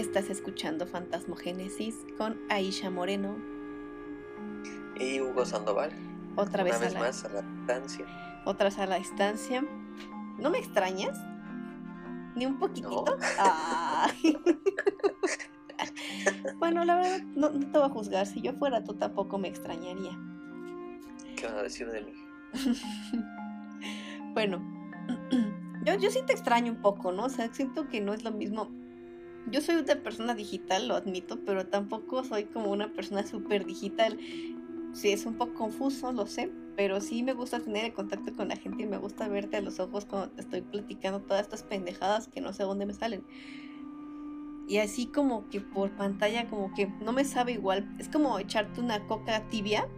Estás escuchando Fantasmogénesis con Aisha Moreno. Y Hugo Sandoval. Otra vez, Una vez a la, más a la distancia. otra vez a la distancia. ¿No me extrañas? ¿Ni un poquitito? Bueno, la verdad, no, no te voy a juzgar. Si yo fuera tú, tampoco me extrañaría. ¿Qué van a decir de mí? Bueno, yo, yo sí te extraño un poco, ¿no? O sea, siento que no es lo mismo. Yo soy una persona digital, lo admito, pero tampoco soy como una persona súper digital. Sí, es un poco confuso, lo sé, pero sí me gusta tener el contacto con la gente y me gusta verte a los ojos cuando te estoy platicando todas estas pendejadas que no sé dónde me salen. Y así como que por pantalla como que no me sabe igual. Es como echarte una coca tibia.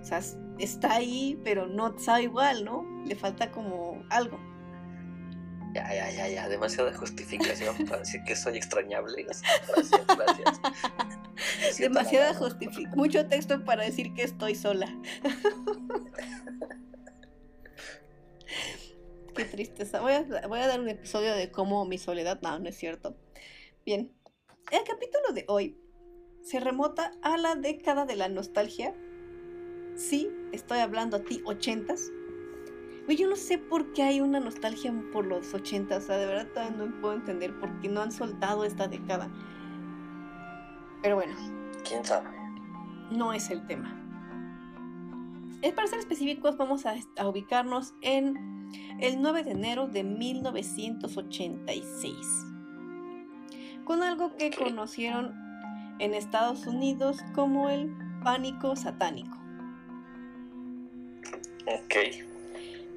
O sea, está ahí, pero no sabe igual, ¿no? Le falta como algo. Ya, ya, ya, ya. Demasiada justificación para decir que soy extrañable. Gracias, gracias. Demasiada justificación. Mucho texto para decir que estoy sola. Qué tristeza. Voy a, voy a dar un episodio de cómo mi soledad. No, no es cierto. Bien. El capítulo de hoy se remota a la década de la nostalgia. Sí, estoy hablando a ti, ochentas. Yo no sé por qué hay una nostalgia por los ochentas. O sea, de verdad todavía no puedo entender por qué no han soltado esta década. Pero bueno, ¿Quién sabe? no es el tema. Para ser específicos, vamos a, a ubicarnos en el 9 de enero de 1986, con algo que conocieron en Estados Unidos como el pánico satánico. Ok.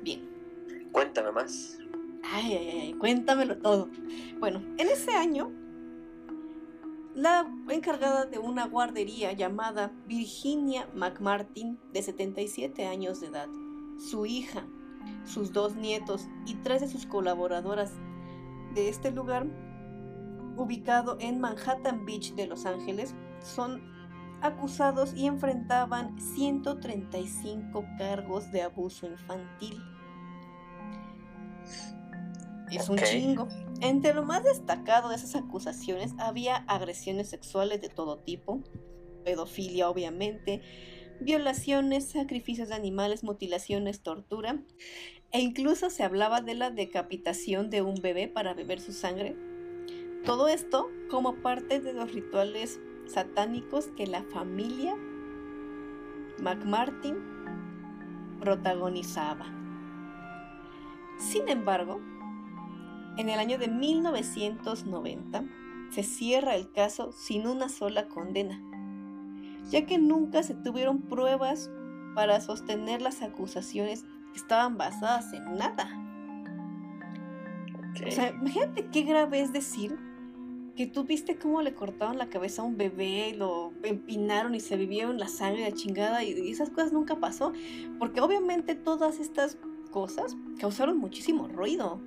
Bien, Cuéntame más. Ay, ay, ay, cuéntamelo todo. Bueno, en ese año, la encargada de una guardería llamada Virginia McMartin, de 77 años de edad, su hija, sus dos nietos y tres de sus colaboradoras de este lugar, ubicado en Manhattan Beach de Los Ángeles, son acusados y enfrentaban 135 cargos de abuso infantil. Es un chingo. Entre lo más destacado de esas acusaciones había agresiones sexuales de todo tipo, pedofilia obviamente, violaciones, sacrificios de animales, mutilaciones, tortura, e incluso se hablaba de la decapitación de un bebé para beber su sangre. Todo esto como parte de los rituales satánicos que la familia McMartin protagonizaba. Sin embargo, en el año de 1990 se cierra el caso sin una sola condena, ya que nunca se tuvieron pruebas para sostener las acusaciones que estaban basadas en nada. O sea, imagínate qué grave es decir que tú viste cómo le cortaron la cabeza a un bebé, lo empinaron y se vivieron la sangre de chingada y, esas cosas nunca pasó, porque obviamente todas estas cosas causaron muchísimo ruido.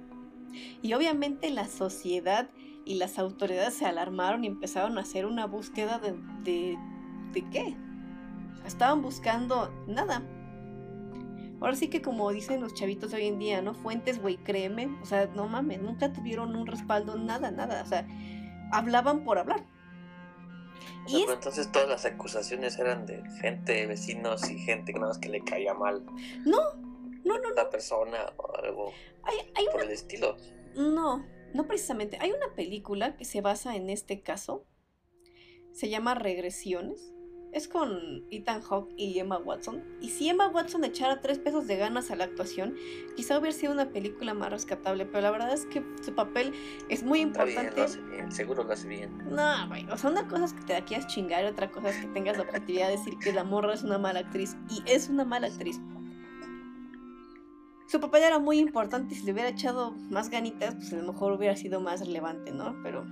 Y obviamente la sociedad y las autoridades se alarmaron y empezaron a hacer una búsqueda de... ¿De, de qué? Estaban buscando nada. Ahora sí que como dicen los chavitos hoy en día, ¿no? Fuentes, güey, créeme. O sea, no mames, nunca tuvieron un respaldo, nada, nada. O sea, hablaban por hablar. O sea, Y pero es- entonces todas las acusaciones eran de gente, vecinos y gente que nada más que le caía mal no, no, no, a la persona o algo hay, hay por el estilo. No, no precisamente. Hay una película que se basa en este caso. Se llama Regresiones. Es con Ethan Hawke y Emma Watson. Y si Emma Watson echara tres pesos de ganas a la actuación, quizá hubiera sido una película más rescatable. Pero la verdad es que su papel es muy Está bien, importante. lo hace bien, seguro lo hace bien. No, güey. O sea, una cosa es que te la quieras chingar y otra cosa es que tengas la objetividad de decir que la morra es una mala actriz. Y es una mala actriz. Su papel era muy importante y si le hubiera echado más ganitas, pues a lo mejor hubiera sido más relevante, ¿no? Pero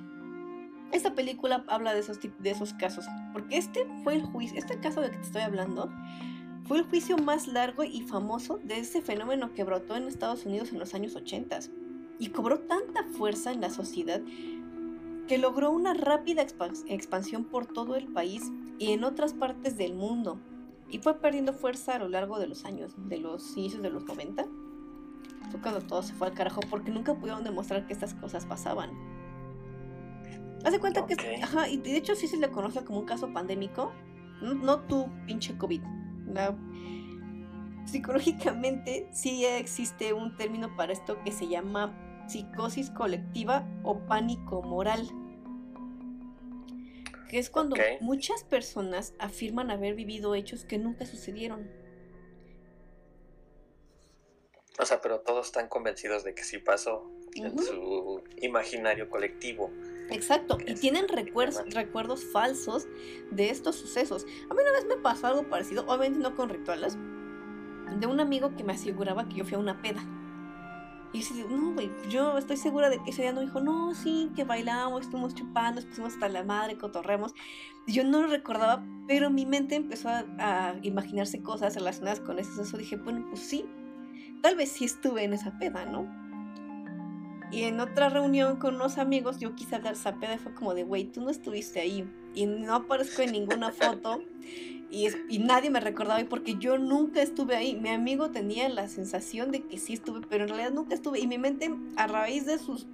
esta película habla de esos, de esos casos. Porque este fue el juicio, este caso del que te estoy hablando, fue el juicio más largo y famoso de ese fenómeno que brotó en Estados Unidos en los años 80 y cobró tanta fuerza en la sociedad que logró una rápida expan- expansión por todo el país y en otras partes del mundo. Y fue perdiendo fuerza a lo largo de los años, de los inicios de los 90. Fue cuando todo se fue al carajo porque nunca pudieron demostrar que estas cosas pasaban. Haz de cuenta que, ajá, y de hecho sí se le conoce como un caso pandémico, no, no tú, pinche COVID. Psicológicamente sí existe un término para esto que se llama psicosis colectiva o pánico moral. Que es cuando muchas personas afirman haber vivido hechos que nunca sucedieron. O sea, pero todos están convencidos de que sí pasó en su imaginario colectivo. Exacto, y tienen recuerdos, recuerdos falsos de estos sucesos. A mí una vez me pasó algo parecido, obviamente no con rituales, de un amigo que me aseguraba que yo fui a una peda. Y yo no, güey, yo estoy segura de que ese día no dijo, no, sí, que bailamos, estuvimos chupando, pusimos hasta la madre, cotorremos. Yo no lo recordaba, pero mi mente empezó a, imaginarse cosas relacionadas con eso. Eso dije, bueno, pues sí, tal vez sí estuve en esa peda, ¿no? Y en otra reunión con unos amigos, yo quise hablar esa peda y fue como de, güey, tú no estuviste ahí. Y no aparezco en ninguna foto. Y, y, nadie me recordaba porque yo nunca estuve ahí. Mi amigo tenía la sensación de que sí estuve, pero en realidad nunca estuve. Y mi mente, a raíz de sus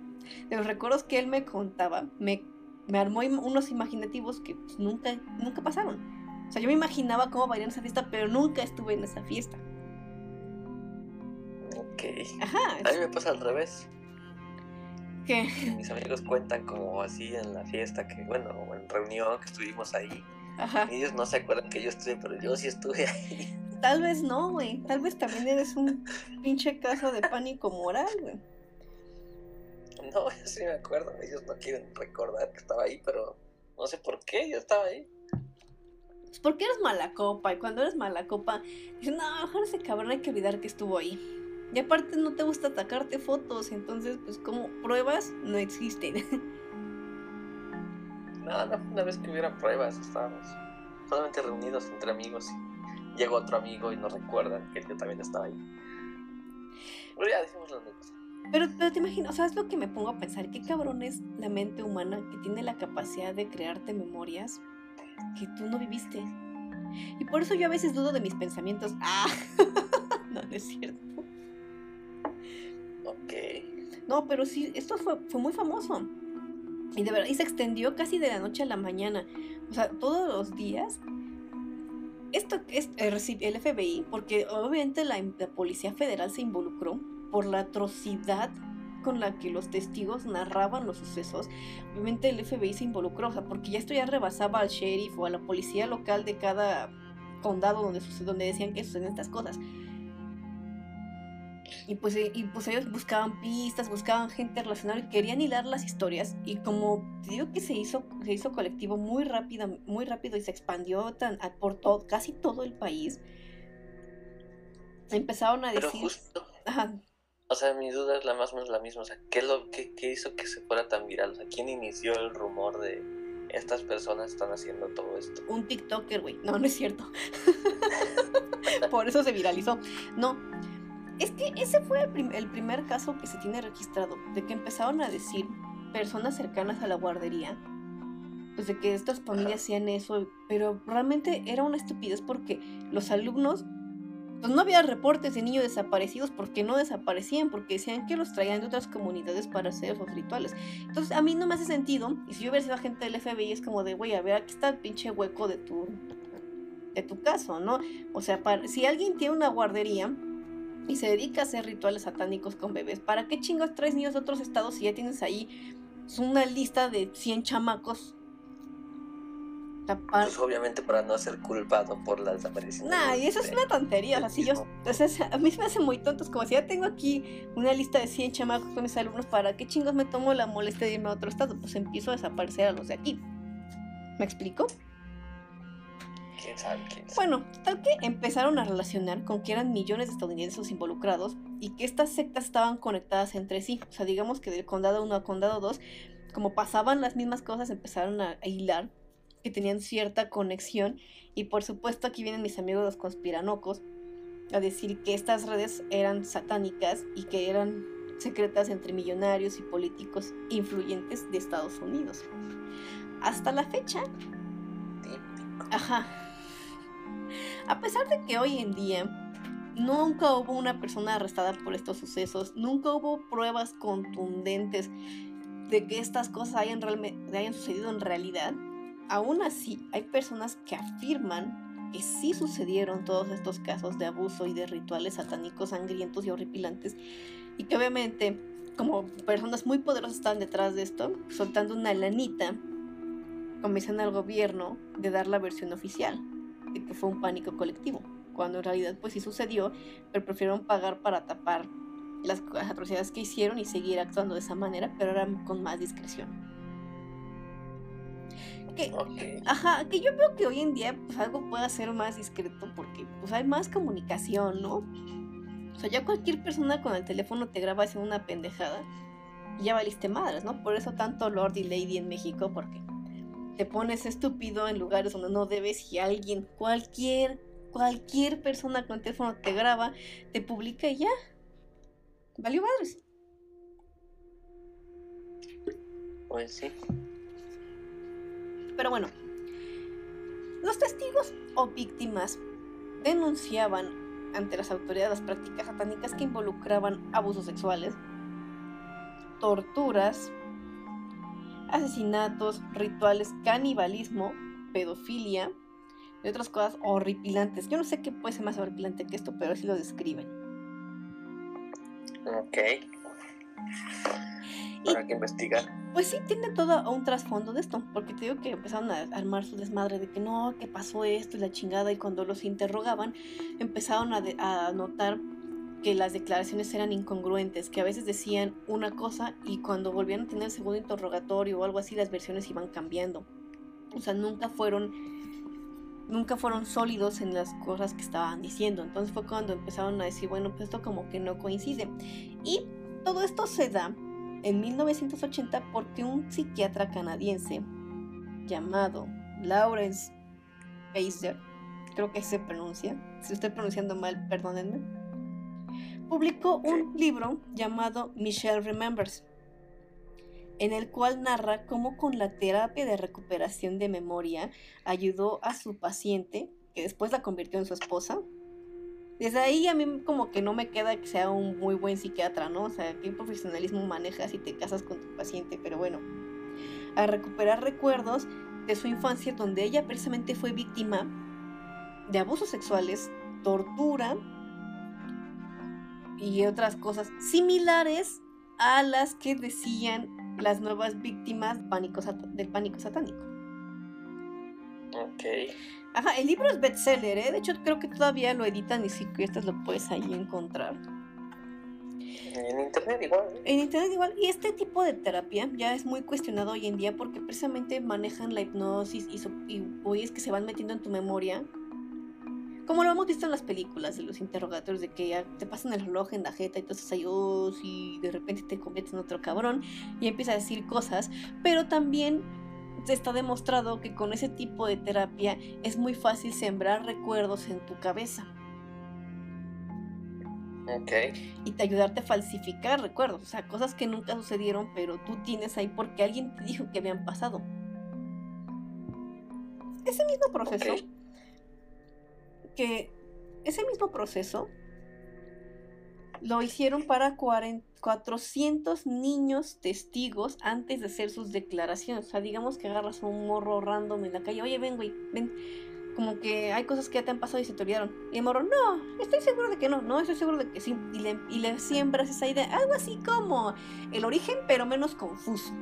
de los recuerdos que él me contaba, me, me armó unos imaginativos que pues, nunca, nunca pasaron. O sea, yo me imaginaba cómo bailar en esa fiesta, pero nunca estuve en esa fiesta. Ok. Ajá. A mí me pasa al revés. ¿Qué? Mis amigos cuentan como así en la fiesta, que bueno, en reunión que estuvimos ahí ellos no se acuerdan que yo estuve, pero yo sí estuve ahí. Tal vez no, güey. Tal vez también eres un pinche caso de pánico moral, güey. No, yo sí me acuerdo. Ellos no quieren recordar que estaba ahí, pero no sé por qué yo estaba ahí. Pues porque eres mala copa. Y cuando eres mala copa, dicen, no, mejor ese cabrón hay que olvidar que estuvo ahí. Y aparte no te gusta atacarte fotos, entonces pues como pruebas no existen. No, no, una vez que hubiera pruebas, estábamos solamente reunidos entre amigos y llegó otro amigo y nos recuerdan que yo también estaba ahí. Pero ya decimos la anécdota. Pero, pero te imagino, o sea, es lo que me pongo a pensar, qué cabrón es la mente humana que tiene la capacidad de crearte memorias que tú no viviste. Y por eso yo a veces dudo de mis pensamientos. Ah, no, no es cierto. No, pero sí, esto fue, fue muy famoso. Y de verdad, y se extendió casi de la noche a la mañana. O sea, todos los días. Esto es el FBI, porque obviamente la, Policía Federal se involucró por la atrocidad con la que los testigos narraban los sucesos, obviamente el FBI se involucró, o sea, porque ya esto ya rebasaba al sheriff o a la policía local de cada condado donde, donde decían que suceden estas cosas. Y pues, eh, y pues ellos buscaban pistas, buscaban gente relacionada y querían hilar las historias. Y como te digo que se hizo, se hizo colectivo muy rápido, muy rápido y se expandió tan, por todo, casi todo el país, empezaron a decir... Pero justo... O sea, mi duda es la más o menos la misma. O sea, ¿qué, lo, qué, qué hizo que se fuera tan viral? O sea, ¿quién inició el rumor de estas personas están haciendo todo esto? Un TikToker, güey. No, no es cierto. Por eso se viralizó. No, es que ese fue el, primer caso que se tiene registrado, de que empezaron a decir personas cercanas a la guardería, pues de que estas familias hacían eso, pero realmente era una estupidez porque los alumnos, pues no había reportes de niños desaparecidos porque no desaparecían, porque decían que los traían de otras comunidades para hacer esos rituales. Entonces a mí no me hace sentido, y si yo hubiera sido agente del FBI es como de, güey, a ver, aquí está el pinche hueco de tu, de tu caso, ¿no? O sea, si alguien tiene una guardería, y se dedica a hacer rituales satánicos con bebés. ¿Para qué chingos traes niños de otros estados si ya tienes ahí una lista de 100 chamacos? Pues obviamente para no ser culpado por la desaparición. Nah, y eso es una tontería. Así yo, a mí me hace muy tontos. Como si ya tengo aquí una lista de 100 chamacos con mis alumnos, ¿para qué chingos me tomo la molestia de irme a otro estado? Pues empiezo a desaparecer a los de aquí. ¿Me explico? Bueno, tal que empezaron a relacionar con que eran millones de estadounidenses involucrados y que estas sectas estaban conectadas entre sí. O sea, digamos que del condado 1 a condado 2, como pasaban las mismas cosas, empezaron a, hilar que tenían cierta conexión. Y por supuesto aquí vienen mis amigos los conspiranocos a decir que estas redes eran satánicas y que eran secretas entre millonarios y políticos influyentes de Estados Unidos. Hasta la fecha. Ajá. A pesar de que hoy en día nunca hubo una persona arrestada por estos sucesos, nunca hubo pruebas contundentes de que estas cosas hayan, hayan sucedido en realidad, aún así hay personas que afirman que sí sucedieron todos estos casos de abuso y de rituales satánicos sangrientos y horripilantes y que obviamente como personas muy poderosas están detrás de esto, soltando una lanita, convencen al gobierno de dar la versión oficial, de que fue un pánico colectivo, cuando en realidad pues sí sucedió, pero prefirieron pagar para tapar las, atrocidades que hicieron y seguir actuando de esa manera, pero ahora con más discreción. Que, Ajá, que yo veo que hoy en día pues algo puede ser más discreto porque pues hay más comunicación, ¿no? O sea, ya cualquier persona con el teléfono te graba haciendo una pendejada y ya valiste madres, ¿no? Por eso tanto Lord y Lady en México, porque te pones estúpido en lugares donde no debes y alguien, cualquier, cualquier persona con el teléfono te graba, te publica y ya, valió madres. Pues sí. Pero bueno, los testigos o víctimas denunciaban ante las autoridades las prácticas satánicas que involucraban abusos sexuales, torturas, asesinatos, rituales, canibalismo, pedofilia y otras cosas horripilantes. Yo no sé qué puede ser más horripilante que esto, pero así lo describen. Ok. Habrá que investigar. Pues sí, tiene todo un trasfondo de esto, porque te digo que empezaron a armar su desmadre de que no, que pasó esto y la chingada, y cuando los interrogaban, empezaron a, a notar que las declaraciones eran incongruentes, que a veces decían una cosa y cuando volvían a tener el segundo interrogatorio o algo así, las versiones iban cambiando. O sea, nunca fueron nunca fueron sólidos en las cosas que estaban diciendo. Entonces fue cuando empezaron a decir, bueno, pues esto como que no coincide. Y todo esto se da en 1980 porque un psiquiatra canadiense llamado Lawrence Pacer, creo que se pronuncia, si estoy pronunciando mal, perdónenme, publicó un libro llamado Michelle Remembers, en el cual narra cómo con la terapia de recuperación de memoria ayudó a su paciente, que después la convirtió en su esposa. Desde ahí a mí como que no me queda que sea un muy buen psiquiatra, ¿no? O sea, qué profesionalismo manejas si te casas con tu paciente, pero bueno, a recuperar recuerdos de su infancia donde ella precisamente fue víctima de abusos sexuales, tortura y otras cosas similares a las que decían las nuevas víctimas del pánico satánico. Ok. Ajá, el libro es bestseller, ¿eh? De hecho, creo que todavía lo editan y si estas lo puedes ahí encontrar. En internet igual. En internet igual. Y este tipo de terapia ya es muy cuestionado hoy en día porque precisamente manejan la hipnosis y, y es que se van metiendo en tu memoria como lo hemos visto en las películas de los interrogatorios, de que ya te pasan el reloj en la jeta y entonces ahí, oh, y de repente te conviertes en otro cabrón y empieza a decir cosas, pero también está demostrado que con ese tipo de terapia es muy fácil sembrar recuerdos en tu cabeza. Ok. Y te ayudarte a falsificar recuerdos, o sea, cosas que nunca sucedieron, pero tú tienes ahí porque alguien te dijo que habían pasado. Ese mismo proceso que ese mismo proceso lo hicieron para 400 niños testigos antes de hacer sus declaraciones. O sea, digamos que agarras a un morro random en la calle, oye, ven, güey, ven. Como que hay cosas que ya te han pasado y se te olvidaron. Y el morro, no, estoy seguro de que no, no, estoy seguro de que sí. Y le, y le siembras esa idea, algo así como el origen, pero menos confuso.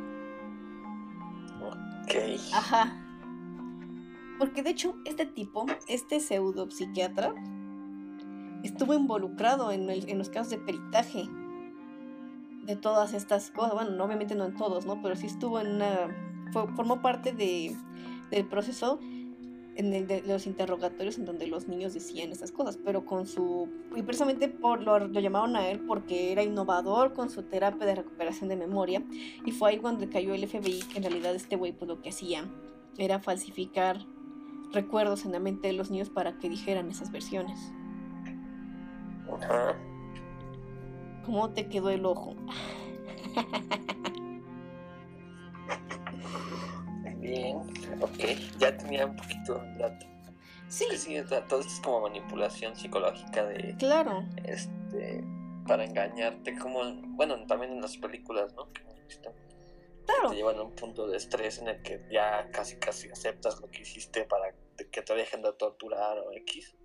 Ok. Ajá. Porque de hecho, este tipo, este pseudo psiquiatra, estuvo involucrado en, los casos de peritaje de todas estas cosas. Bueno, obviamente no en todos, ¿no? Pero sí estuvo en una. formó parte de, del proceso en el de los interrogatorios en donde los niños decían estas cosas, pero con su. Y precisamente por, lo, lo llamaron a él porque era innovador con su terapia de recuperación de memoria. Y fue ahí cuando cayó el FBI, que en realidad este güey, pues lo que hacía era falsificar recuerdos en la mente de los niños para que dijeran esas versiones. Ajá. ¿Cómo te quedó el ojo? Bien, ok, ya tenía un poquito de dato. Sí. sí, todo esto es como manipulación psicológica de... Claro. Este, para engañarte, como, bueno, también en las películas, ¿no? Claro. Te llevan a un punto de estrés en el que ya casi casi aceptas lo que hiciste para que te dejen de torturar o X.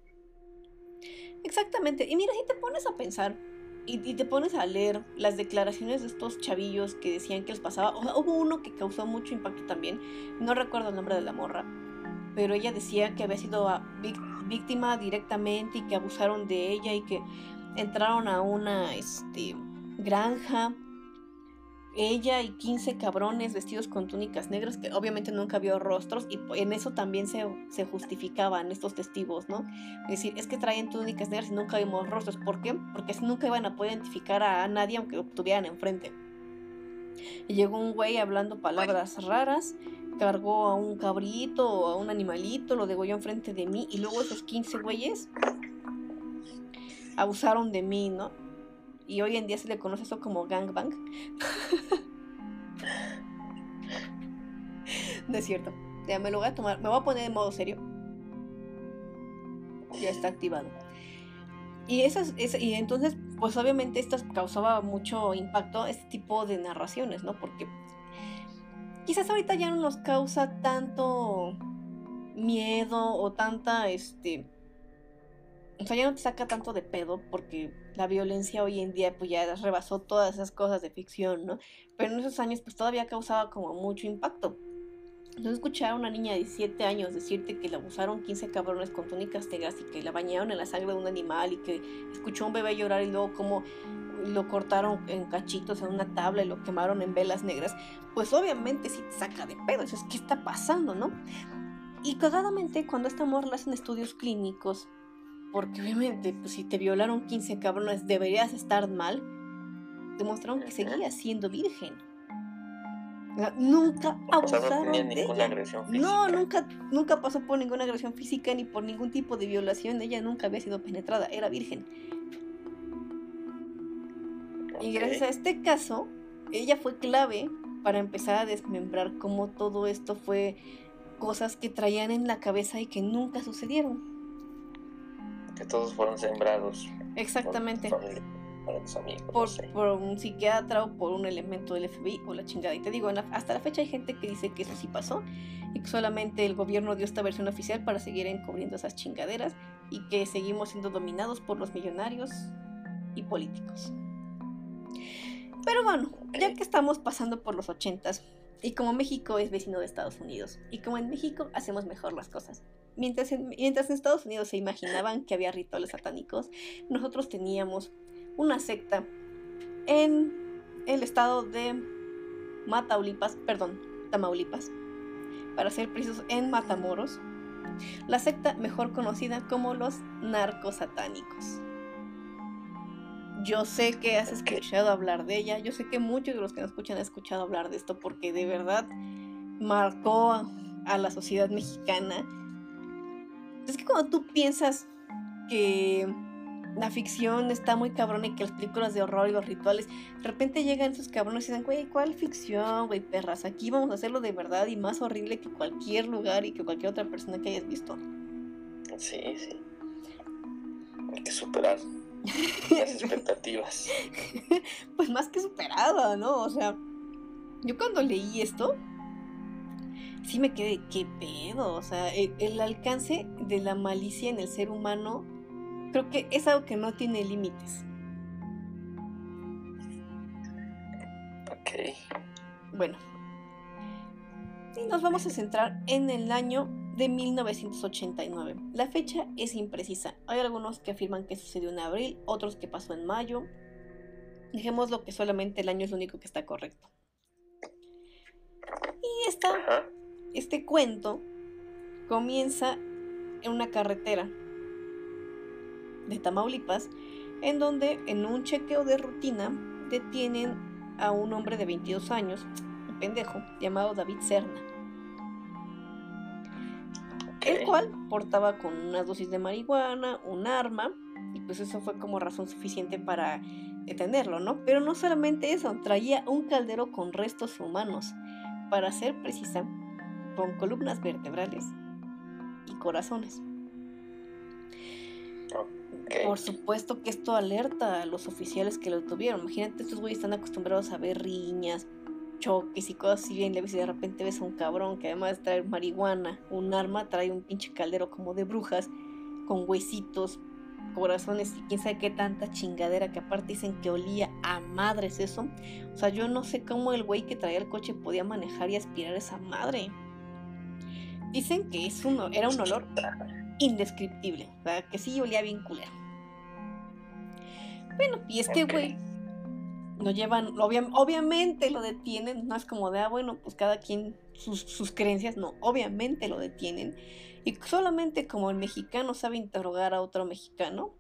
Exactamente. Y mira, si te pones a pensar y, y te pones a leer las declaraciones de estos chavillos que decían que les pasaba, o sea, hubo uno que causó mucho impacto también, no recuerdo el nombre de la morra, pero ella decía que había sido víc- víctima directamente y que abusaron de ella y que entraron a una este, granja. Ella y 15 cabrones vestidos con túnicas negras, que obviamente nunca vio rostros, y en eso también se, se justificaban estos testigos, ¿no? Es decir, es que traían túnicas negras y nunca vimos rostros. ¿Por qué? Porque así nunca iban a poder identificar a nadie aunque lo tuvieran enfrente. Y llegó un güey hablando palabras raras, cargó a un cabrito o a un animalito, lo degolló enfrente de mí y luego esos 15 güeyes abusaron de mí, ¿no? Y hoy en día se le conoce eso como gangbang. no es cierto. Ya me lo voy a tomar, me voy a poner en modo serio. Ya está activado. Y esas, esa- y entonces, pues obviamente esto causaba mucho impacto este tipo de narraciones, ¿no? Porque quizás ahorita ya no nos causa tanto miedo o tanta, este, o sea, ya no te saca tanto de pedo porque la violencia hoy en día pues ya rebasó todas esas cosas de ficción, ¿no? Pero en esos años pues todavía causaba como mucho impacto. Entonces escuchar a una niña de 17 años decirte que la abusaron 15 cabrones con túnicas negras y que la bañaron en la sangre de un animal y que escuchó a un bebé llorar y luego como lo cortaron en cachitos en una tabla y lo quemaron en velas negras, pues obviamente sí te saca de pedo. Eso es, ¿qué está pasando, no? Y cagadamente cuando esta amor le hacen estudios clínicos, porque obviamente pues, si te violaron 15 cabrones deberías estar mal, demostraron que seguía siendo virgen. O sea, nunca O sea, no abusaron de ninguna ella. agresión física. No, nunca, nunca pasó por ninguna agresión física ni por ningún tipo de violación. Ella nunca había sido penetrada, era virgen. Y gracias a este caso, ella fue clave para empezar a desmembrar cómo todo esto fue cosas que traían en la cabeza y que nunca sucedieron. Que todos fueron sembrados. Exactamente. Por, por los amigos. no Por, sé. por un psiquiatra o por un elemento del FBI o la chingada. Y te digo, hasta la fecha hay gente que dice que eso sí pasó y que solamente el gobierno dio esta versión oficial para seguir encubriendo esas chingaderas y que seguimos siendo dominados por los millonarios y políticos. Pero bueno, ya que estamos pasando por los ochentas y como México es vecino de Estados Unidos y como en México hacemos mejor las cosas. Mientras en, mientras en Estados Unidos se imaginaban que había rituales satánicos, nosotros teníamos una secta en el estado de Mataulipas, perdón, Tamaulipas, para ser precisos, en Matamoros, la secta mejor conocida como los narcosatánicos. Yo sé que has escuchado hablar de ella, yo sé que muchos de los que nos escuchan han escuchado hablar de esto porque de verdad marcó a, a la sociedad mexicana. Es que cuando tú piensas que la ficción está muy cabrona y que las películas de horror y los rituales, de repente llegan esos cabrones y dicen, güey, ¿cuál ficción, güey, perras? Aquí vamos a hacerlo de verdad y más horrible que cualquier lugar y que cualquier otra persona que hayas visto. Sí, sí. Hay que superar las expectativas. pues más que superada, ¿no? O sea, yo cuando leí esto, sí me quedé, ¿qué pedo? O sea, el, el alcance de la malicia en el ser humano, creo que es algo que no tiene límites. Ok. Bueno, y nos vamos a centrar en el año de 1989. La fecha es imprecisa. Hay algunos que afirman que sucedió en abril, otros que pasó en mayo. Dejémoslo que solamente el año es lo único que está correcto. Y esta, este cuento comienza en una carretera de Tamaulipas, en donde en un chequeo de rutina detienen a un hombre de 22 años, un pendejo, llamado David Serna. El cual portaba con una dosis de marihuana, un arma, y pues eso fue como razón suficiente para detenerlo, ¿no? Pero no solamente eso, traía un caldero con restos humanos, para ser precisa, con columnas vertebrales y corazones. Por supuesto que esto alerta a los oficiales que lo tuvieron. Imagínate, estos güeyes están acostumbrados a ver riñas, choques y cosas así bien leves y de repente ves a un cabrón que además de traer marihuana, un arma, trae un pinche caldero como de brujas con huesitos, corazones y quién sabe qué tanta chingadera que aparte dicen que olía a madres eso. O sea, yo no sé cómo el güey que traía el coche podía manejar y aspirar esa madre. Dicen que es un, era un olor indescriptible, o sea, que sí olía bien culero. Bueno, y este güey lo llevan, obviamente lo detienen, no es como de, ah, bueno, pues cada quien sus, creencias, no, obviamente lo detienen. Y solamente como el mexicano sabe interrogar a otro mexicano,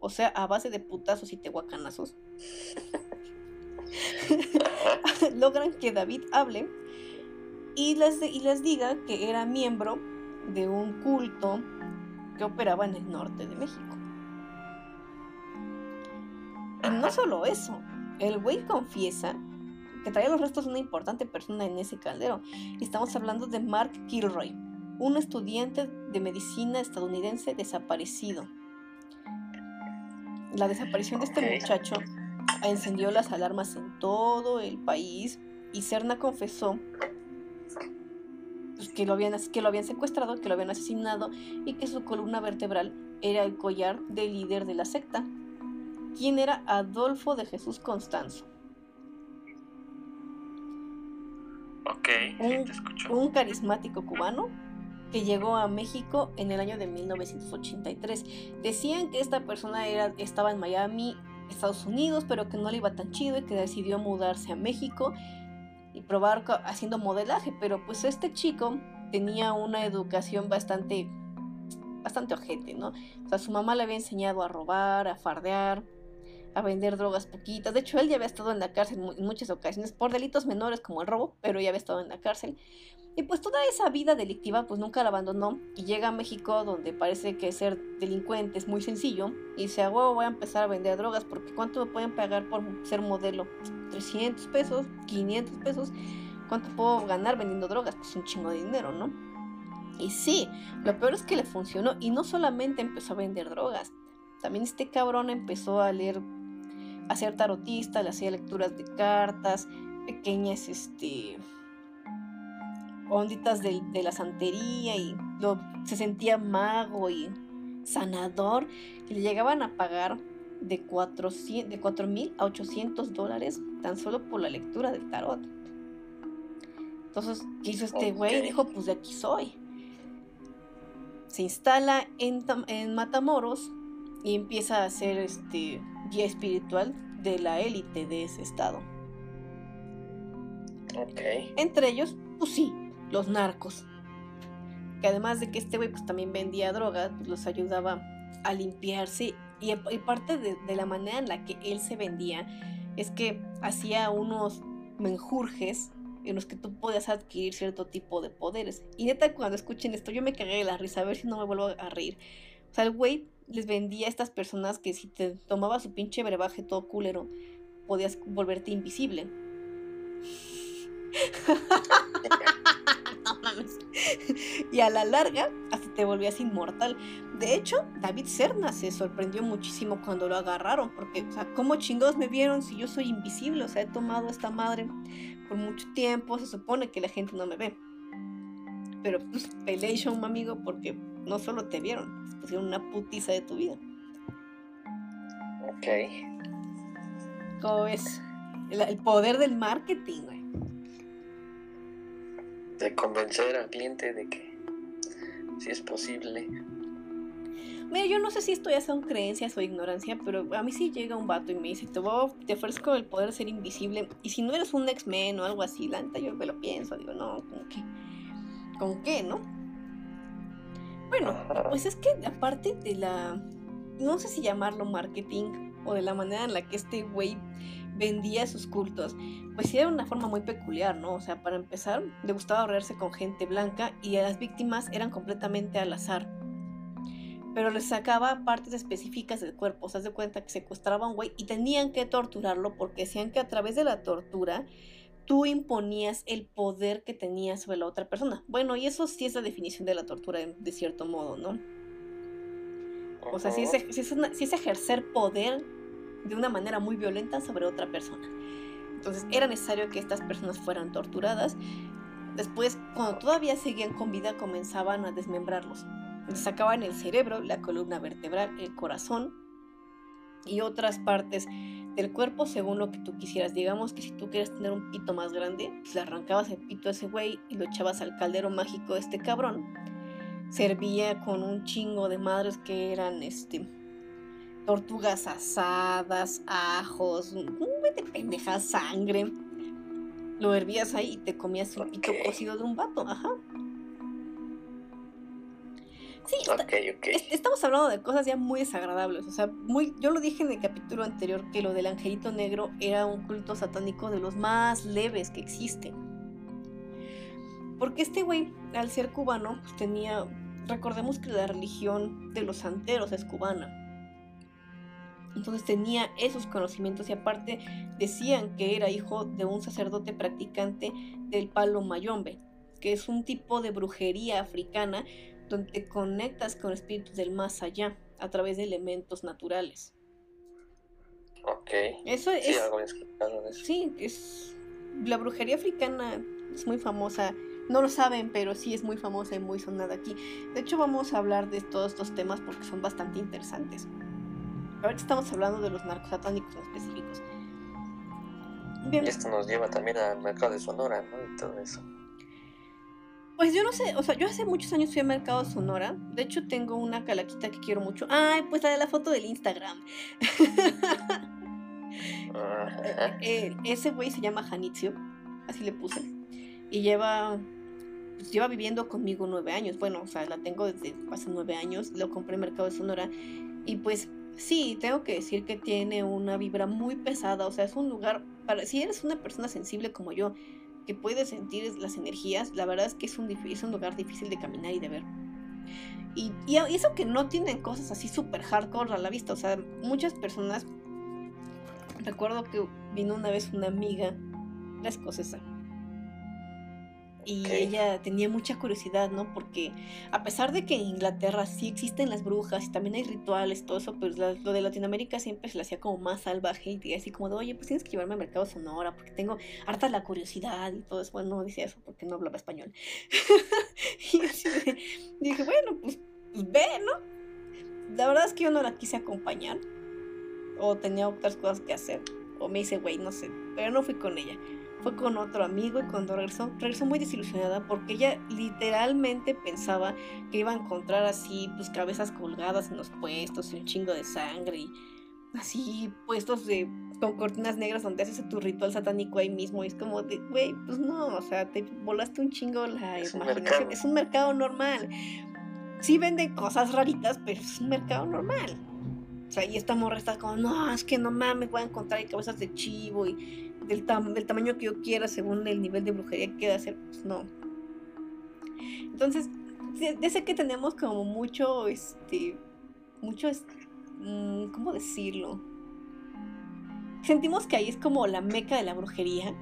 o sea, a base de putazos y tehuacanazos, logran que David hable y les, y les diga que era miembro de un culto que operaba en el norte de México. Y no solo eso, el güey confiesa que traía los restos de una importante persona en ese caldero. Estamos hablando de Mark Kilroy, un estudiante de medicina estadounidense desaparecido. La desaparición de este muchacho encendió las alarmas en todo el país y Cerna confesó pues, que, lo habían, que lo habían secuestrado, que lo habían asesinado y que su columna vertebral era el collar del líder de la secta, quien era Adolfo de Jesús Constanzo. Ok, un, te escucho. un carismático cubano que llegó a México en el año de 1983. Decían que esta persona era, estaba en Miami, Estados Unidos, pero que no le iba tan chido y que decidió mudarse a México y probar haciendo modelaje. Pero pues este chico tenía una educación bastante, bastante ojete, ¿no? O sea, su mamá le había enseñado a robar, a fardear, a vender drogas poquitas. De hecho, él ya había estado en la cárcel en muchas ocasiones por delitos menores como el robo, pero ya había estado en la cárcel. Y pues toda esa vida delictiva pues nunca la abandonó y llega a México donde parece que ser delincuente es muy sencillo y dice, a voy a empezar a vender drogas porque ¿cuánto me pueden pagar por ser modelo? 300 pesos, 500 pesos, ¿cuánto puedo ganar vendiendo drogas? Pues un chingo de dinero, ¿no? Y sí, lo peor es que le funcionó y no solamente empezó a vender drogas, también este cabrón empezó a leer, a ser tarotista, le hacía lecturas de cartas, pequeñas, este onditas de, la santería y lo, se sentía mago y sanador y le llegaban a pagar de 4 mil a 800 dólares tan solo por la lectura del tarot. Entonces, ¿qué hizo este güey? Dijo, pues de aquí soy. Se instala en, en, Matamoros y empieza a ser este guía espiritual de la élite de ese estado. Okay. Entre ellos, pues sí, los narcos. Que además de que este güey pues también vendía drogas, pues los ayudaba a limpiarse. Y, parte de, de, la manera en la que él se vendía es que hacía unos menjurjes en los que tú podías adquirir cierto tipo de poderes. Y neta, cuando escuchen esto, yo me cagué de la risa, a ver si no me vuelvo a reír. O sea, el güey les vendía a estas personas que si te tomaba su pinche brebaje todo culero, podías volverte invisible. y a la larga hasta te volvías inmortal. De hecho, David Serna se sorprendió muchísimo cuando lo agarraron, porque, o sea, ¿cómo chingados me vieron si yo soy invisible? O sea, he tomado esta madre por mucho tiempo, se supone que la gente no me ve. Pero pues pelation, amigo, porque no solo te vieron, te pusieron una putiza de tu vida. Ok. ¿Cómo es? El, el poder del marketing, güey de convencer al cliente de que si es posible. Mira, yo no sé si esto ya son creencias o ignorancia, pero a mí sí llega un vato y me dice, te, voy, te ofrezco el poder ser invisible. Y si no eres un X-Men o algo así, la neta yo me lo pienso. Digo, no, ¿con qué? ¿Con qué, no? Bueno, pues es que aparte de la... No sé si llamarlo marketing o de la manera en la que este güey vendía sus cultos, pues sí era una forma muy peculiar, ¿no? O sea, para empezar, le gustaba ahorrarse con gente blanca y a las víctimas eran completamente al azar. Pero les sacaba partes específicas del cuerpo, o sea, de cuenta que secuestraban un güey y tenían que torturarlo porque decían que a través de la tortura tú imponías el poder que tenías sobre la otra persona. Bueno, y eso sí es la definición de la tortura de, cierto modo, ¿no? O sea, si es, ejercer poder de una manera muy violenta sobre otra persona. Entonces era necesario que estas personas fueran torturadas. Después, cuando todavía seguían con vida, comenzaban a desmembrarlos. Les sacaban el cerebro, la columna vertebral, el corazón y otras partes del cuerpo según lo que tú quisieras. Digamos que si tú quieres tener un pito más grande, pues le arrancabas el pito a ese güey y lo echabas al caldero mágico de este cabrón. Servía con un chingo de madres que eran este tortugas asadas, ajos, un güey de pendeja sangre. Lo hervías ahí y te comías un pito cocido de un vato, ajá. Sí, estamos hablando de cosas ya muy desagradables. O sea, muy, yo lo dije en el capítulo anterior que lo del angelito negro era un culto satánico de los más leves que existen. Porque este güey, al ser cubano, pues tenía. Recordemos que la religión de los santeros es cubana. Entonces tenía esos conocimientos y aparte decían que era hijo de un sacerdote practicante del palo mayombe, que es un tipo de brujería africana donde te conectas con espíritus del más allá a través de elementos naturales. Ok. Eso sí, es. algo de eso. Sí, es. La brujería africana es muy famosa. No lo saben, pero sí es muy famosa y muy sonada aquí. De hecho, vamos a hablar de todos estos temas porque son bastante interesantes. Ahorita estamos hablando de los narcos satánicos específicos. Bien. Y esto nos lleva también al mercado de Sonora, ¿no? Y todo eso. Pues yo no sé, o sea, yo hace muchos años fui al mercado Sonora. De hecho, tengo una calaquita que quiero mucho. Ay, pues la de la foto del Instagram. Eh, eh, ese güey se llama Janitzio, así le puse. Y lleva, pues lleva viviendo conmigo nueve años. Bueno, o sea, la tengo desde hace nueve años. Lo compré en Mercado de Sonora. Y pues sí, tengo que decir que tiene una vibra muy pesada. O sea, es un lugar para. Si eres una persona sensible como yo, que puedes sentir las energías, la verdad es que es un, es un lugar difícil de caminar y de ver. Y, y eso que no tienen cosas así súper hardcore a la vista, o sea, muchas personas, recuerdo que vino una vez una amiga, la escocesa, y ella tenía mucha curiosidad, ¿no? Porque a pesar de que en Inglaterra sí existen las brujas y también hay rituales, todo eso, pues lo de Latinoamérica siempre se le hacía como más salvaje y así como oye, pues tienes que llevarme al mercado Sonora porque tengo harta la curiosidad y todo eso. Bueno, no decía eso porque no hablaba español. y así dije, bueno, pues, pues ve, ¿no? La verdad es que yo no la quise acompañar o tenía otras cosas que hacer o me hice, güey, no sé, pero no fui con ella fue con otro amigo y cuando regresó, regresó muy desilusionada porque ella literalmente pensaba que iba a encontrar así, pues cabezas colgadas en los puestos y un chingo de sangre y así puestos de con cortinas negras donde haces tu ritual satánico ahí mismo y es como de, güey, pues no, o sea, te volaste un chingo la es imaginación, es un mercado normal. Sí venden cosas raritas, pero es un mercado normal. O sea, y esta morra está como, no, es que no mames, voy a encontrar cabezas de chivo y del, del tamaño que yo quiera según el nivel de brujería que quiera hacer, pues no. Entonces, ya sé que tenemos como mucho, este, mucho, mm, ¿cómo decirlo? Sentimos que ahí es como la meca de la brujería.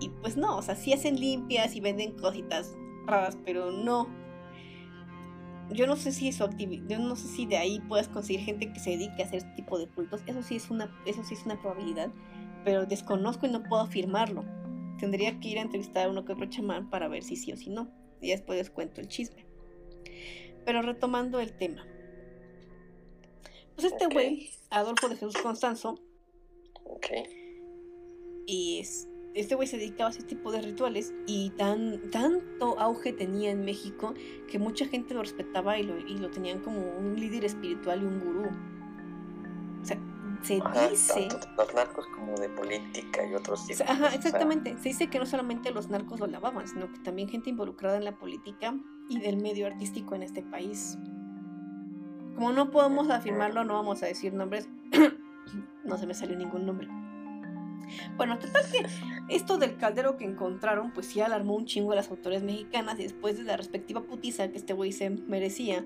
Y pues no, o sea, sí hacen limpias y venden cositas raras, pero no. Yo no sé si eso yo no sé si de ahí puedas conseguir gente que se dedique a hacer este tipo de cultos. Eso sí es una, eso sí es una probabilidad pero desconozco y no puedo afirmarlo. Tendría que ir a entrevistar a uno que otro chamán para ver si sí o si no. Y después les cuento el chisme. Pero retomando el tema. Pues este güey, Adolfo de Jesús Constanzo. Ok. Y este güey se dedicaba a ese tipo de rituales y tan, tanto auge tenía en México que mucha gente lo respetaba y lo, y lo tenían como un líder espiritual y un gurú. Se dice... los narcos como de política y otros tipos. Ajá, exactamente. Se dice que no solamente los narcos lo lavaban, sino que también gente involucrada en la política y del medio artístico en este país. Como no podemos afirmarlo, no vamos a decir nombres. no se me salió ningún nombre. Bueno, total que esto del caldero que encontraron, pues sí alarmó un chingo a las autoridades mexicanas y después de la respectiva putiza que este güey se merecía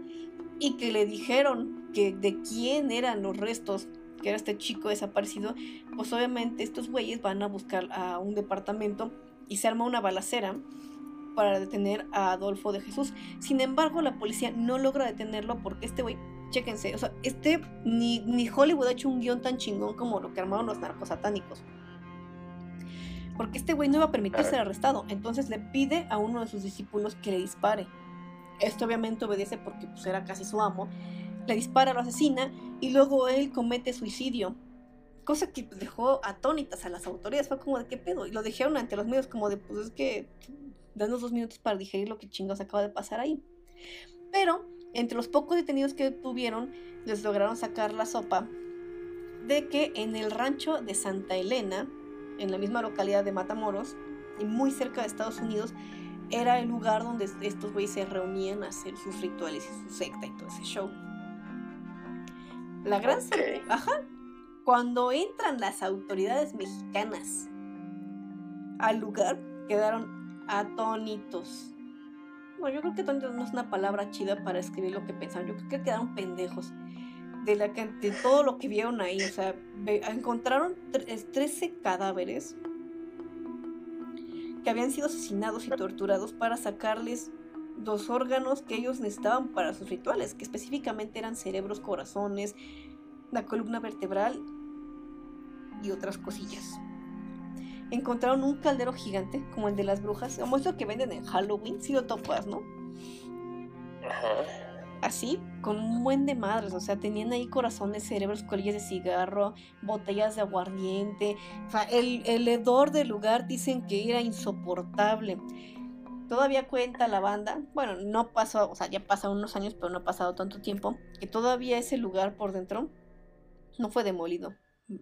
y que le dijeron que de quién eran los restos que era este chico desaparecido, pues obviamente estos güeyes van a buscar a un departamento y se arma una balacera para detener a Adolfo de Jesús. Sin embargo, la policía no logra detenerlo porque este güey, chéquense, o sea, este ni, ni Hollywood ha hecho un guion tan chingón como lo que armaron los narcos satánicos. porque este güey no iba a permitir ser arrestado. Entonces le pide a uno de sus discípulos que le dispare. Esto obviamente obedece porque pues, era casi su amo. Le dispara, lo asesina y luego él comete suicidio. Cosa que dejó atónitas a las autoridades. Fue como de qué pedo. Y lo dejaron ante los medios como de pues es que danos dos minutos para digerir lo que chingados acaba de pasar ahí. Pero entre los pocos detenidos que tuvieron, les lograron sacar la sopa de que en el rancho de Santa Elena, en la misma localidad de Matamoros, y muy cerca de Estados Unidos, era el lugar donde estos güeyes se reunían a hacer sus rituales y su secta y todo ese show. La gran... Ajá. Cuando entran las autoridades mexicanas al lugar, quedaron atónitos yo creo que no es una palabra chida para escribir lo que pensaron. Yo creo que quedaron pendejos de, la, de todo lo que vieron ahí. O sea, encontraron 13 cadáveres que habían sido asesinados y torturados para sacarles dos órganos que ellos necesitaban para sus rituales, que específicamente eran cerebros, corazones, la columna vertebral y otras cosillas encontraron un caldero gigante, como el de las brujas, como eso que venden en Halloween, si lo topas, ¿no? Así, con un buen de madres, o sea, tenían ahí corazones, cerebros, colillas de cigarro, botellas de aguardiente, o sea, el, el hedor del lugar dicen que era insoportable. Todavía cuenta la banda, bueno, no pasó, o sea, ya pasaron unos años, pero no ha pasado tanto tiempo, que todavía ese lugar por dentro no fue demolido.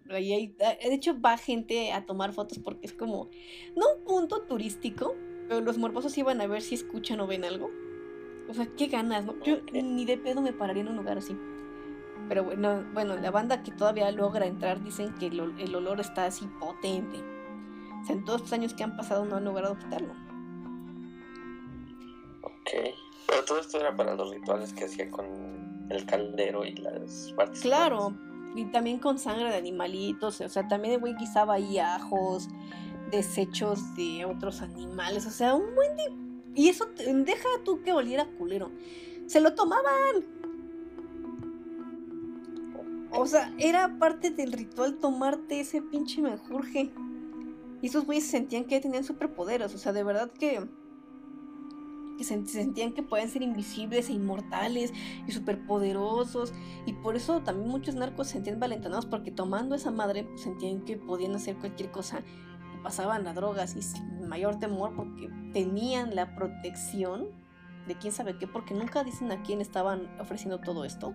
Eh, de hecho, va gente a tomar fotos porque es como, no un punto turístico, pero los morbosos iban a ver si escuchan o ven algo. O sea, qué ganas, ¿no? Yo ni de pedo me pararía en un lugar así. Pero bueno, bueno, la banda que todavía logra entrar dicen que el, olor está así potente. O sea, en todos estos años que han pasado no han logrado quitarlo. Ok. Pero todo esto era para los rituales que hacía con el caldero y las partes. Claro, y también con sangre de animalitos, o sea, también el güey guisaba ahí ajos, desechos de otros animales, o sea, un buen de... Y eso, deja tú que oliera culero. Se lo tomaban. O sea, era parte del ritual tomarte ese pinche menjurje. Y esos güeyes sentían que tenían superpoderes, o sea, de verdad que que se, sentían que pueden ser invisibles e inmortales y superpoderosos. Y por eso también muchos narcos se sentían valentonados porque tomando esa madre pues, sentían que podían hacer cualquier cosa y pasaban a drogas y sin mayor temor porque tenían la protección de quién sabe qué, porque nunca dicen a quién estaban ofreciendo todo esto.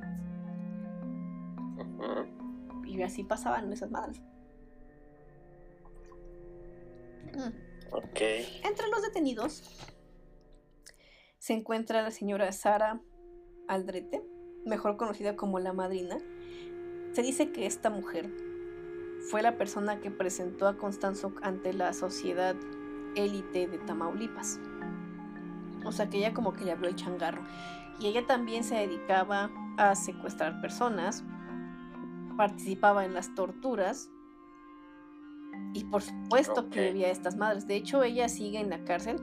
Y así pasaban esas madres. Ok. Entre los detenidos se encuentra la señora Sara Aldrete, mejor conocida como la madrina. Se dice que esta mujer fue la persona que presentó a Constanzo ante la sociedad élite de Tamaulipas. O sea que ella como que le abrió el changarro. Y ella también se dedicaba a secuestrar personas, participaba en las torturas y por supuesto que vivía a estas madres. De hecho, ella sigue en la cárcel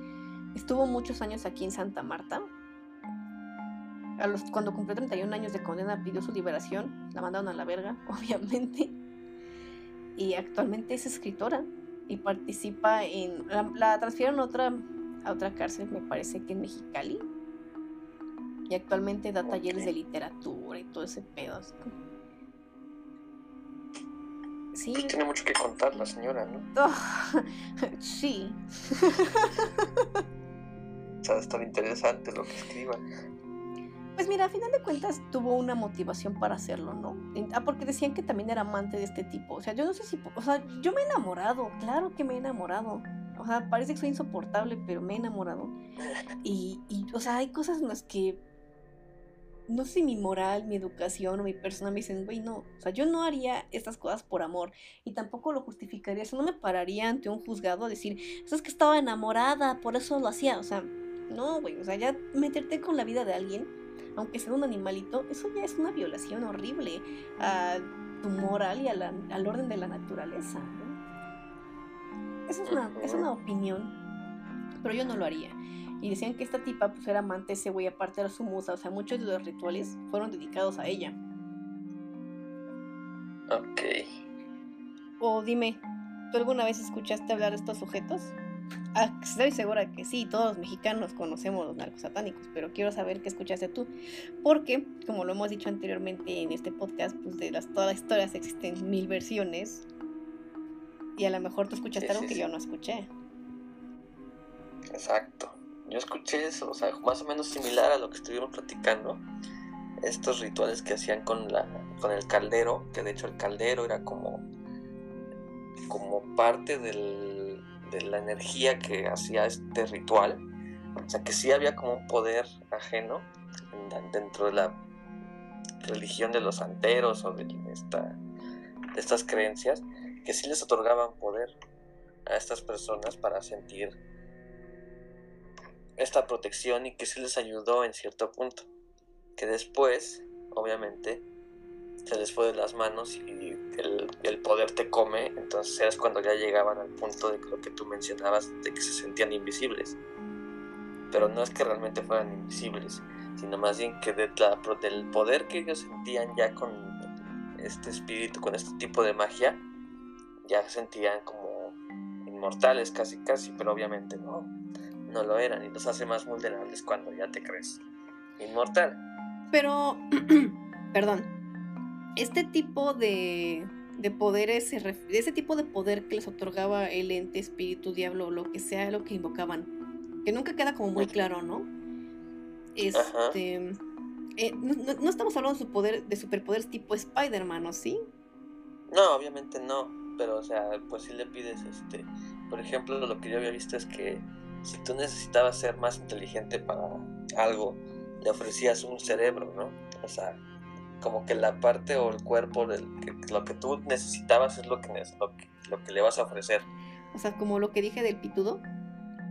Estuvo muchos años aquí en Santa Marta. A los, cuando cumplió 31 años de condena pidió su liberación. La mandaron a la verga, obviamente. Y actualmente es escritora y participa en... La, transfirieron a otra, a otra cárcel, me parece que en Mexicali. Y actualmente da talleres de literatura y todo ese pedo. Sí. Pues tiene mucho que contar la señora, ¿no? sí. sea, estar interesante lo que escriba. Pues mira, a final de cuentas tuvo una motivación para hacerlo, ¿no? Ah, porque decían que también era amante de este tipo. O sea, yo no sé si. O sea, yo me he enamorado, claro que me he enamorado. O sea, parece que soy insoportable, pero me he enamorado. Y, o sea, hay cosas en las que. No sé si mi moral, mi educación o mi persona me dicen, güey, no. O sea, yo no haría estas cosas por amor. Y tampoco lo justificaría. Eso no me pararía ante un juzgado a decir, eso es que estaba enamorada, por eso lo hacía. O sea, no, güey, o sea, ya meterte con la vida de alguien, aunque sea un animalito, eso ya es una violación horrible a tu moral y al orden de la naturaleza. ¿no? Esa es una, es una opinión, pero yo no lo haría. Y decían que esta tipa pues era amante ese güey, aparte era su musa, o sea, muchos de los rituales fueron dedicados a ella. Ok. O dime, ¿Tú alguna vez escuchaste hablar de estos sujetos? Ah, estoy segura que sí, todos los mexicanos conocemos los narcos satánicos, pero quiero saber qué escuchaste tú, porque, como lo hemos dicho anteriormente en este podcast, pues de las, todas las historias existen mil versiones, y a lo mejor tú escuchaste algo que yo no escuché. Exacto. Yo escuché eso, o sea, más o menos similar a lo que estuvimos platicando. Estos rituales que hacían con, la, con el caldero, que de hecho el caldero era como, como parte del, de la energía que hacía este ritual. O sea, que sí había como un poder ajeno dentro de la religión de los santeros o de, esta, de estas creencias, que sí les otorgaban poder a estas personas para sentir esta protección y que sí les ayudó en cierto punto. Que después, obviamente, se les fue de las manos y el, poder te come, entonces es cuando ya llegaban al punto de lo que tú mencionabas, de que se sentían invisibles. Pero no es que realmente fueran invisibles, sino más bien que de del poder que ellos sentían ya con este espíritu, con este tipo de magia, ya sentían como inmortales casi casi, pero obviamente no, no lo eran y los hace más vulnerables cuando ya te crees inmortal. Pero, perdón, este tipo de, de poderes, ese tipo de poder que les otorgaba el ente, espíritu, diablo, lo que sea lo que invocaban, que nunca queda como muy claro, ¿no? Este, eh, no, estamos hablando de, su poder, de superpoderes tipo Spider-Man, ¿no? ¿Sí? No, obviamente no, pero o sea, pues si le pides, este, por ejemplo, lo que yo había visto es que si tú necesitabas ser más inteligente para algo, le ofrecías un cerebro, ¿no? O sea, como que la parte o el cuerpo del que lo que tú necesitabas es lo que, lo que, lo que le vas a ofrecer. O sea, como lo que dije del pitudo.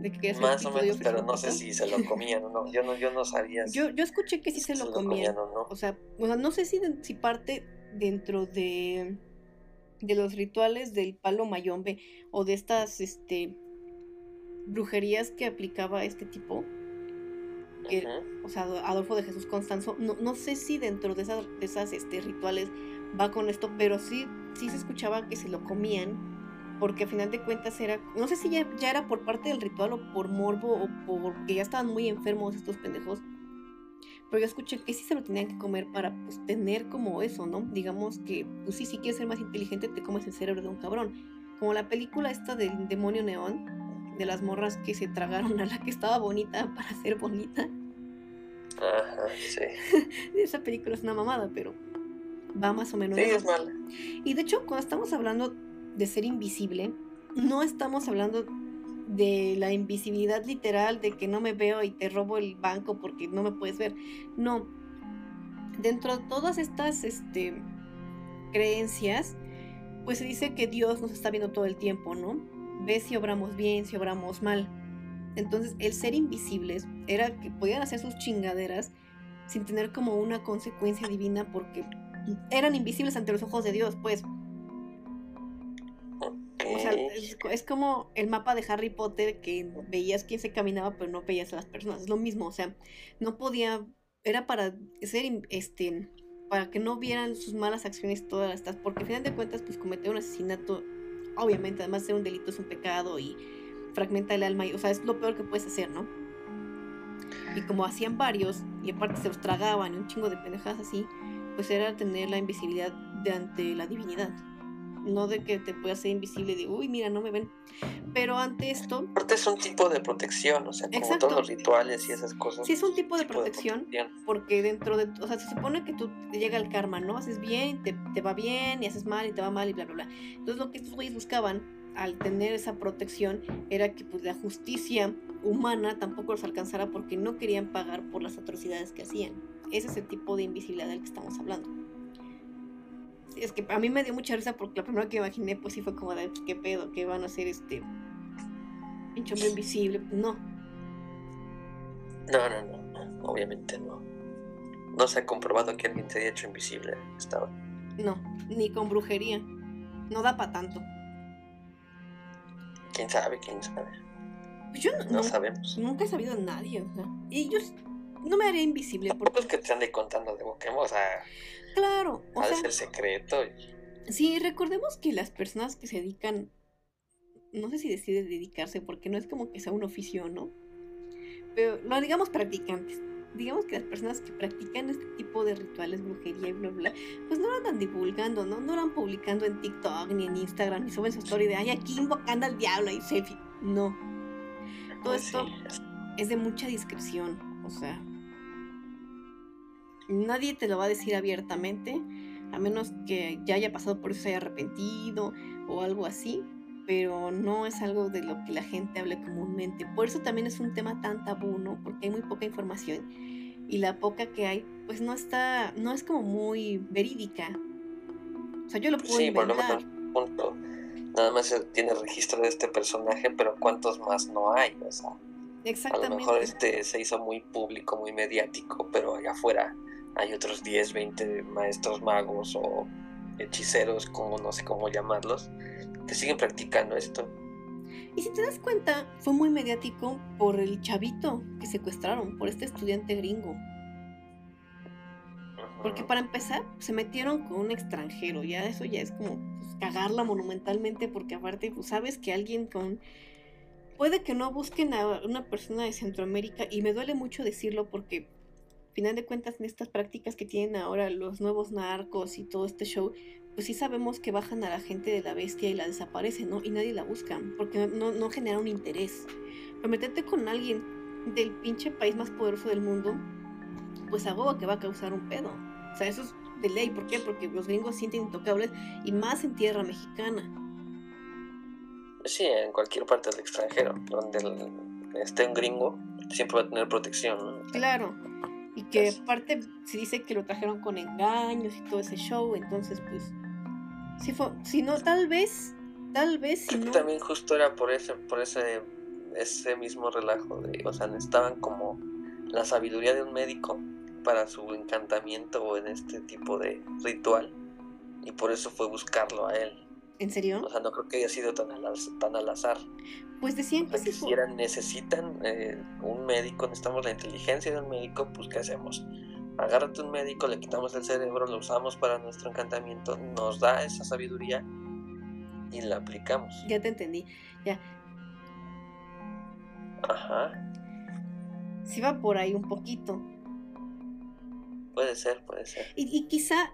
De que Más o menos, pero no sé si se lo comían o no. Yo no, yo no sabía. yo, yo escuché que sí se, lo, comían. o, no. o sea, o sea, no sé si, si parte dentro de, de los rituales del palo mayombe o de estas este, brujerías que aplicaba este tipo, o sea, Adolfo de Jesús Constanzo, no, no sé si dentro de esas, de esas este, rituales va con esto, pero sí, sí se escuchaba que se lo comían, porque a final de cuentas era, no sé si ya, ya era por parte del ritual o por morbo o porque ya estaban muy enfermos estos pendejos, pero yo escuché que sí se lo tenían que comer para pues tener como eso, ¿no? Digamos que, pues sí, si quieres ser más inteligente, te comes el cerebro de un cabrón. Como la película esta del demonio neón, de las morras que se tragaron a la que estaba bonita para ser bonita. Ajá, sí. Esa película es una mamada, pero va más o menos. Sí, es mala. Y de hecho, cuando estamos hablando de ser invisible, no estamos hablando de la invisibilidad literal, de que no me veo y te robo el banco porque no me puedes ver. No. Dentro de todas estas este, creencias, pues se dice que Dios nos está viendo todo el tiempo, ¿no? Ve si obramos bien, si obramos mal. Entonces, el ser invisibles era que podían hacer sus chingaderas sin tener como una consecuencia divina porque eran invisibles ante los ojos de Dios, pues. O sea, es, como el mapa de Harry Potter que veías quién se caminaba, pero no veías a las personas. Es lo mismo, o sea, no podía, era para ser, este, para que no vieran sus malas acciones todas estas, porque al final de cuentas, pues cometer un asesinato obviamente, además de ser un delito es un pecado y fragmenta el alma, y, o sea, es lo peor que puedes hacer, ¿no? Y como hacían varios, y aparte se los tragaban y un chingo de pendejadas así, pues era tener la invisibilidad de ante la divinidad no de que te puedas ser invisible y de, uy, mira, no me ven. Pero ante esto... Es un tipo de protección, o sea, como todos los rituales y esas cosas. Sí, es un tipo, de, protección, porque dentro de, o sea, se supone que tú te llega el karma, ¿no? Haces bien, te, te va bien, y haces mal y te va mal y bla, bla, bla. Entonces lo que estos güeyes buscaban al tener esa protección era que pues la justicia humana tampoco los alcanzara porque no querían pagar por las atrocidades que hacían. Ese es el tipo de invisibilidad del que estamos hablando es que a mí me dio mucha risa porque la primera que imaginé pues sí fue como de qué pedo, que van a hacer este pinche hombre invisible, pues no. No, no, no, obviamente no. No se ha comprobado que alguien se haya hecho invisible. No, ni con brujería. No da para tanto. ¿Quién sabe? ¿Quién sabe? Pues yo no, sabemos. Nunca he sabido de nadie, o sea. Y yo no me haría invisible. Porque... es que te ande contando de Pokémon, o sea... Claro. O ha de ser secreto. Sí, recordemos que las personas que se dedican no sé si decide dedicarse, porque no es como que sea un oficio, ¿no? Pero no digamos practicantes. Digamos que las personas que practican este tipo de rituales, brujería y bla, bla, pues no lo andan divulgando, ¿no? No lo andan publicando en TikTok ni en Instagram, ni suben su story de, ay, aquí invocando al diablo y selfie. No. Todo Pues esto es de mucha discreción, o sea, nadie te lo va a decir abiertamente, a menos que ya haya pasado por eso, se haya arrepentido o algo así, pero no es algo de lo que la gente hable comúnmente. Por eso también es un tema tan tabú, ¿no? Porque hay muy poca información y la poca que hay, pues no está, no es como muy verídica. O sea, yo lo puedo Sí, inventar. al punto. Nada más se tiene registro de este personaje, pero ¿cuántos más no hay? O sea, a lo Exactamente. mejor este se hizo muy público, muy mediático, pero allá afuera hay otros 10, 20 maestros magos o hechiceros, como no sé cómo llamarlos, que siguen practicando esto. Y si te das cuenta, fue muy mediático por el chavito que secuestraron, por este estudiante gringo. Porque para empezar, se metieron con un extranjero, ya eso ya es como pues, cagarla monumentalmente, porque aparte, pues sabes que alguien con... Puede que no busquen a una persona de Centroamérica, y me duele mucho decirlo porque, final de cuentas, en estas prácticas que tienen ahora los nuevos narcos y todo este show, pues sí sabemos que bajan a la gente de la bestia y la desaparecen, ¿no? Y nadie la busca, porque no, no genera un interés. Pero meterte con alguien del pinche país más poderoso del mundo, pues a que va a causar un pedo. O sea, eso es de ley. ¿Por qué? Porque los gringos sienten intocables y más en tierra mexicana. Sí, en cualquier parte del extranjero, donde el- esté un gringo, siempre va a tener protección. ¿no? Claro. Y que aparte se dice que lo trajeron con engaños y todo ese show. Entonces, pues, si, fue, si no, tal vez, tal vez, si no... también justo era por ese, por ese, ese mismo relajo de, o sea, necesitaban como la sabiduría de un médico para su encantamiento o en este tipo de ritual y por eso fue buscarlo a él. ¿En serio? O sea, no creo que haya sido tan al, az- tan al azar. Pues decían O que sea, sí que fue... si eran, necesitan eh, un médico, necesitamos la inteligencia de un médico, pues ¿qué hacemos? Agárrate un médico, le quitamos el cerebro, lo usamos para nuestro encantamiento, nos da esa sabiduría y la aplicamos. Ya te entendí. Ya. Ajá. Sí va por ahí un poquito. Puede ser, puede ser. Y, y quizá,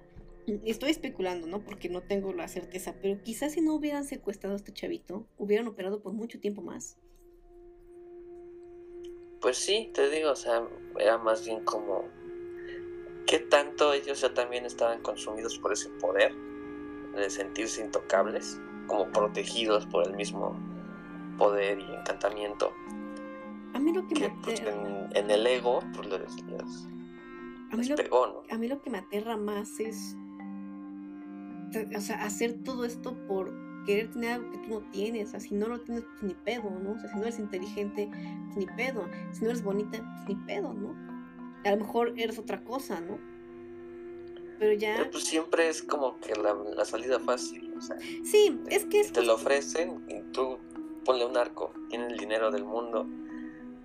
estoy especulando, ¿no? Porque no tengo la certeza, pero quizá si no hubieran secuestrado a este chavito, hubieran operado por mucho tiempo más. Pues sí, te digo, o sea, era más bien como qué tanto ellos ya también estaban consumidos por ese poder de sentirse intocables, como protegidos por el mismo poder y encantamiento, A mí lo que me pues, aterra, en, en el ego pues les, les- a mí les lo, pegó, ¿no? a mí lo que me aterra más es, o sea, hacer todo esto por querer tener algo que tú no tienes. O sea, si no lo tienes, pues ni pedo, ¿no? O sea, si no eres inteligente, pues ni pedo. Si no eres bonita, pues ni pedo, ¿no? A lo mejor eres otra cosa, ¿no? Pero ya... Pero pues siempre es como que la, la salida fácil, o sea, Sí, es que es te lo ofrecen y tú ponle un arco, tienen el dinero del mundo.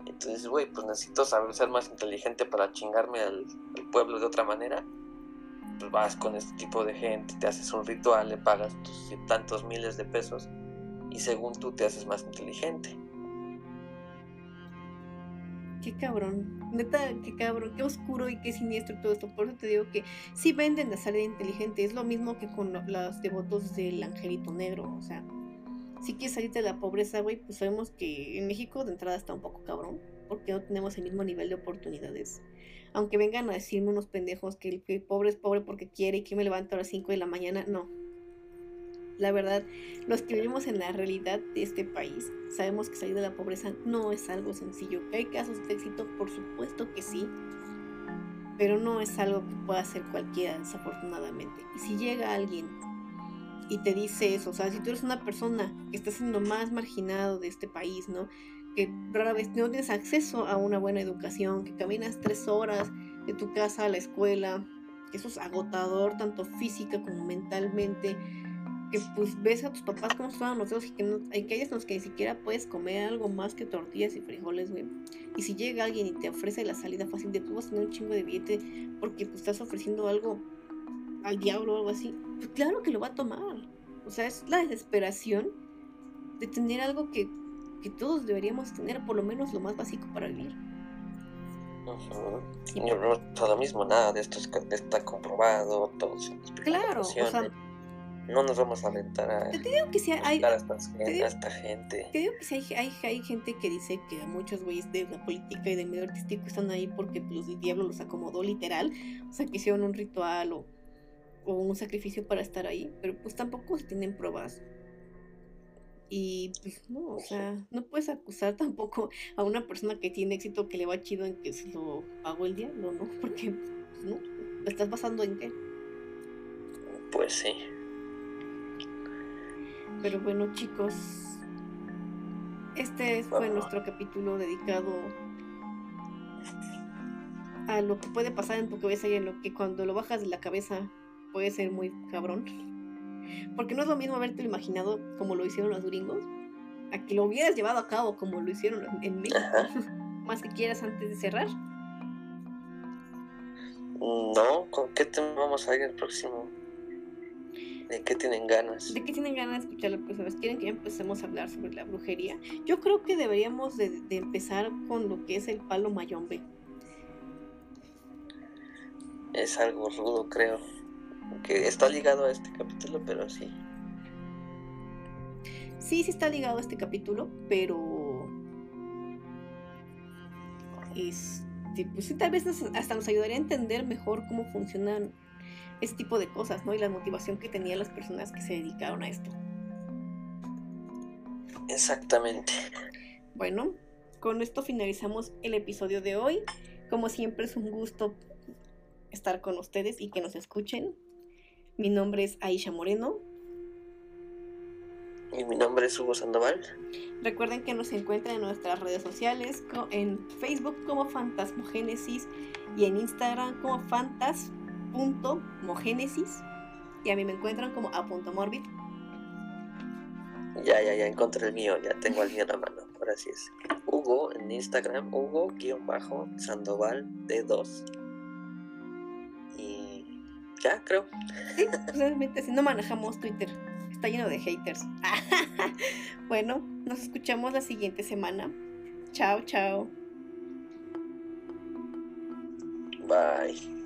Y tú dices, güey, pues necesito saber ser más inteligente para chingarme al, al pueblo de otra manera. Pues vas con este tipo de gente, te haces un ritual, le pagas tus tantos miles de pesos y según tú te haces más inteligente. Qué cabrón, neta, qué cabrón, qué oscuro y qué siniestro todo esto. Por eso te digo que sí venden la salida inteligente. Es lo mismo que con lo- los devotos del angelito negro. O sea, si quieres salirte de la pobreza, güey, pues sabemos que en México de entrada está un poco cabrón. Porque no tenemos el mismo nivel de oportunidades. Aunque vengan a decirme unos pendejos que el, pobre es pobre porque quiere y que me levanto a las 5 de la mañana, no. La verdad, los que vivimos en la realidad de este país sabemos que salir de la pobreza no es algo sencillo. Hay casos de éxito, por supuesto que sí, pero no es algo que pueda hacer cualquiera, desafortunadamente. Y si llega alguien y te dice eso, o sea, si tú eres una persona que está siendo más marginado de este país, ¿no? Que rara vez no tienes acceso a una buena educación, que caminas tres horas de tu casa a la escuela, que eso es agotador tanto física como mentalmente, que pues ves a tus papás como estaban los dedos y que no, hay calles en los que ni siquiera puedes comer algo más que tortillas y frijoles. Y si llega alguien y te ofrece la salida fácil de tú vas a tener un chingo de billete porque pues estás ofreciendo algo al diablo o algo así, pues claro que lo va a tomar. O sea, es la desesperación de tener algo que, que todos deberíamos tener, por lo menos lo más básico para vivir. Ujú. Y no no lo mismo, nada de esto es- está comprobado, todo Claro, o sea, no nos vamos a aventar a te digo que sí hay, a esta, gen- digo- a esta gente. Te digo que sí hay, hay, hay gente que dice que muchos güeyes de la política y del medio artístico están ahí porque pues, el diablo los acomodó literal. O sea, que hicieron un ritual o, o un sacrificio para estar ahí. Pero pues tampoco tienen pruebas. Y pues no, o sea, no puedes acusar tampoco a una persona que tiene éxito que le va chido en que se lo pagó el diablo, ¿no? Porque, pues, no, ¿lo estás basando en qué? Pues sí. Pero bueno, chicos, este fue nuestro capítulo dedicado a lo que puede pasar en tu cabeza y en lo que cuando lo bajas de la cabeza puede ser muy cabrón. Porque no es lo mismo haberte imaginado como lo hicieron los gringos, a que lo hubieras llevado a cabo como lo hicieron en México. Más que quieras antes de cerrar. No, ¿con qué tema vamos a ir el próximo? ¿De qué tienen ganas? ¿De qué tienen ganas de escuchar las personas? ¿Quieren que empecemos a hablar sobre la brujería? Yo creo que deberíamos de, de empezar con lo que es el palo mayombe. Es algo rudo, creo. Que está ligado a este capítulo, pero sí. Sí, sí está ligado a este capítulo, pero. Este, pues sí, tal vez hasta nos ayudaría a entender mejor cómo funcionan este tipo de cosas, ¿no? Y la motivación que tenían las personas que se dedicaron a esto. Exactamente. Bueno, con esto finalizamos el episodio de hoy. Como siempre es un gusto estar con ustedes y que nos escuchen. Mi nombre es Aisha Moreno. Y mi nombre es Hugo Sandoval. Recuerden que nos encuentran en nuestras redes sociales, en Facebook como Fantasmogénesis y en Instagram como fantas.mogénesis. Y a mí me encuentran como a.morbid. Ya, ya, ya encontré el mío, ya tengo el mío en la mano. Ahora sí es. Hugo en Instagram, Hugo-Sandoval D2 ya creo. Sí, pues, realmente si no manejamos Twitter, está lleno de haters. bueno, nos escuchamos la siguiente semana. Chao, chao. Bye.